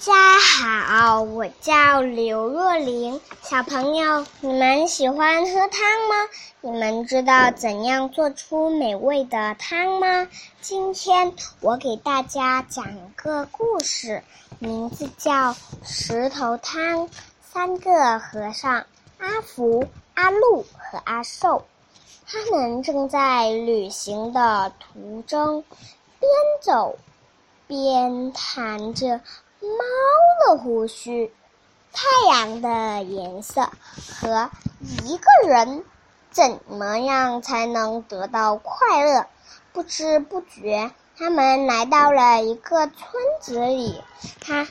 家好，我叫刘若琳。小朋友，你们喜欢喝汤吗？你们知道怎样做出美味的汤吗？今天我给大家讲个故事，名字叫《石头汤》。三个和尚阿福、阿禄和阿寿，他们正在旅行的途中，边走边谈着。猫的胡须，太阳的颜色和一个人怎么样才能得到快乐？不知不觉，他们来到了一个村子里。它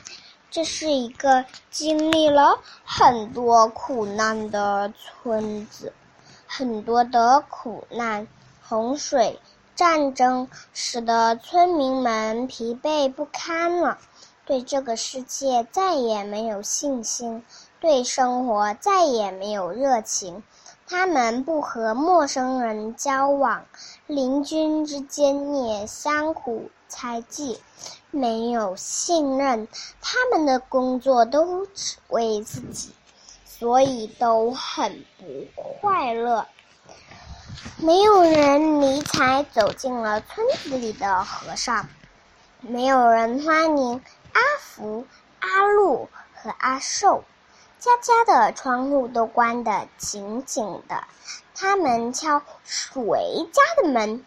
这是一个经历了很多苦难的村子，很多的苦难，洪水、战争使得村民们疲惫不堪了。对这个世界再也没有信心，对生活再也没有热情。他们不和陌生人交往，邻居之间也相互猜忌，没有信任。他们的工作都只为自己，所以都很不快乐。没有人理睬走进了村子里的和尚，没有人欢迎。阿福、阿禄和阿寿，家家的窗户都关得紧紧的。他们敲谁家的门，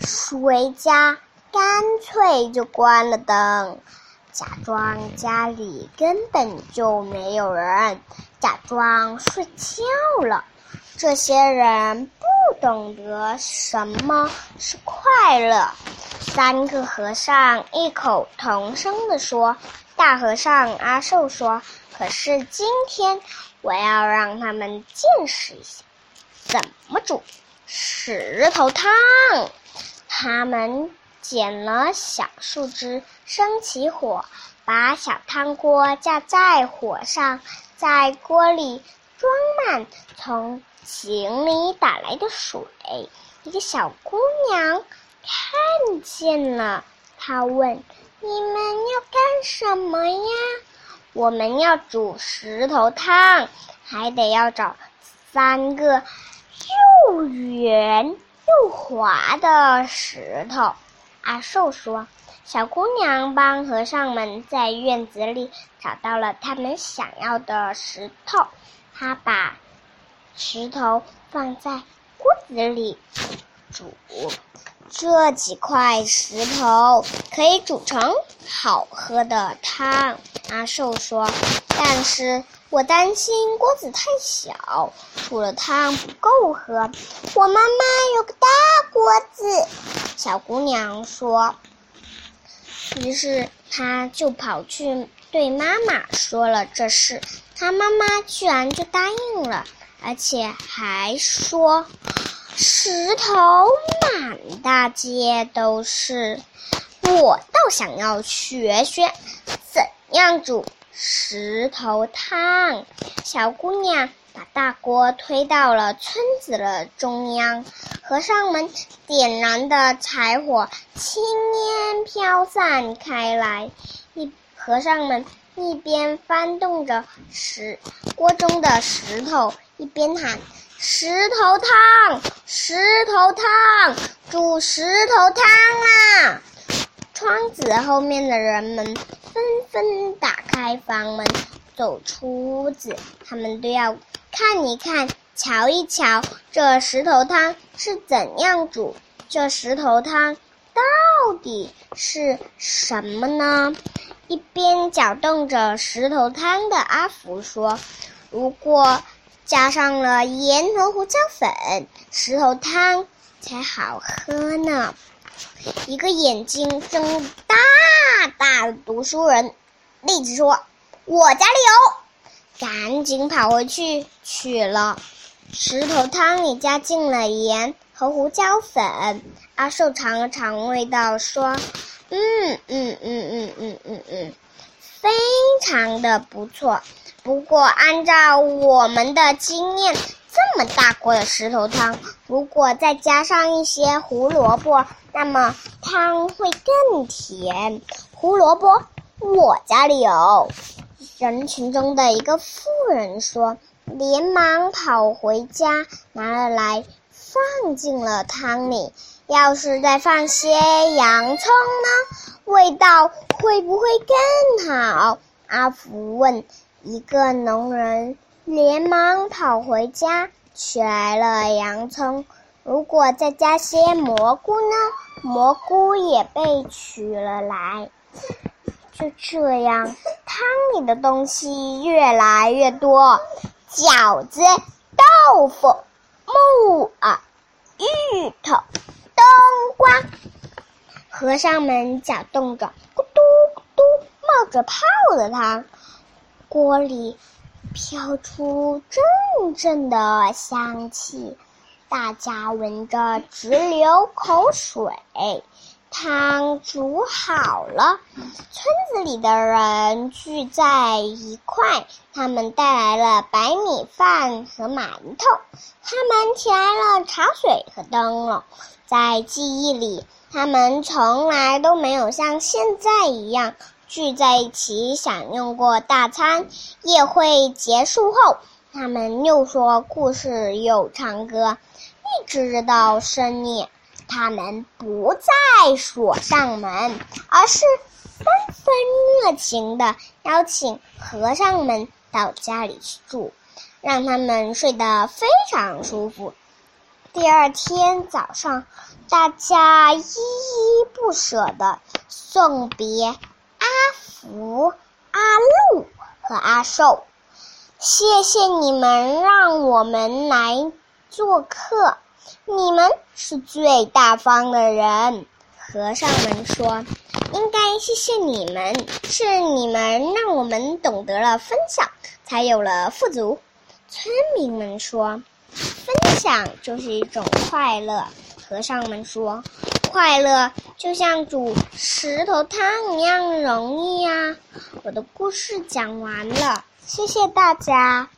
谁家干脆就关了灯，假装家里根本就没有人，假装睡觉了。这些人不懂得什么是快乐。三个和尚异口同声地说：“大和尚阿寿说，可是今天我要让他们见识一下怎么煮石头汤。”他们捡了小树枝，生起火，把小汤锅架在火上，在锅里装满从井里打来的水。一个小姑娘。看见了，他问：“你们要干什么呀？”“我们要煮石头汤，还得要找三个又圆又滑的石头。”阿寿说。小姑娘帮和尚们在院子里找到了他们想要的石头，她把石头放在锅子里煮。这几块石头可以煮成好喝的汤，阿寿说。但是我担心锅子太小，煮了汤不够喝。我妈妈有个大锅子，小姑娘说。于是她就跑去对妈妈说了这事，她妈妈居然就答应了，而且还说。石头满大街都是，我倒想要学学怎样煮石头汤。小姑娘把大锅推到了村子的中央，和尚们点燃的柴火轻烟飘散开来，一和尚们一边翻动着石锅中的石头，一边喊。石头汤，石头汤，煮石头汤啊！窗子后面的人们纷纷打开房门，走出屋子。他们都要看一看，瞧一瞧，这石头汤是怎样煮？这石头汤到底是什么呢？一边搅动着石头汤的阿福说：“如果……”加上了盐和胡椒粉，石头汤才好喝呢。一个眼睛睁大大的读书人立即说：“我家里有！”赶紧跑回去取了。石头汤里加进了盐和胡椒粉。阿寿尝了尝味道，说：“嗯嗯嗯嗯嗯嗯嗯，非常的不错。”不过，按照我们的经验，这么大锅的石头汤，如果再加上一些胡萝卜，那么汤会更甜。胡萝卜我家里有。”人群中的一个妇人说，连忙跑回家拿了来，放进了汤里。要是再放些洋葱呢？味道会不会更好？阿福问。一个农人连忙跑回家，取来了洋葱。如果再加些蘑菇呢？蘑菇也被取了来。就这样，汤里的东西越来越多：饺子、豆腐、木耳、芋头。冬瓜，和尚们搅动着咕嘟咕嘟冒着泡的汤，锅里飘出阵阵的香气，大家闻着直流口水。汤煮好了，村子里的人聚在一块，他们带来了白米饭和馒头，他们提来了茶水和灯笼。在记忆里，他们从来都没有像现在一样聚在一起享用过大餐。宴会结束后，他们又说故事，又唱歌，一直到深夜。他们不再锁上门，而是纷纷热情地邀请和尚们到家里去住，让他们睡得非常舒服。第二天早上，大家依依不舍地送别阿福、阿禄和阿寿。谢谢你们让我们来做客，你们是最大方的人。和尚们说：“应该谢谢你们，是你们让我们懂得了分享，才有了富足。”村民们说。分享就是一种快乐，和尚们说，快乐就像煮石头汤一样容易呀。我的故事讲完了，谢谢大家。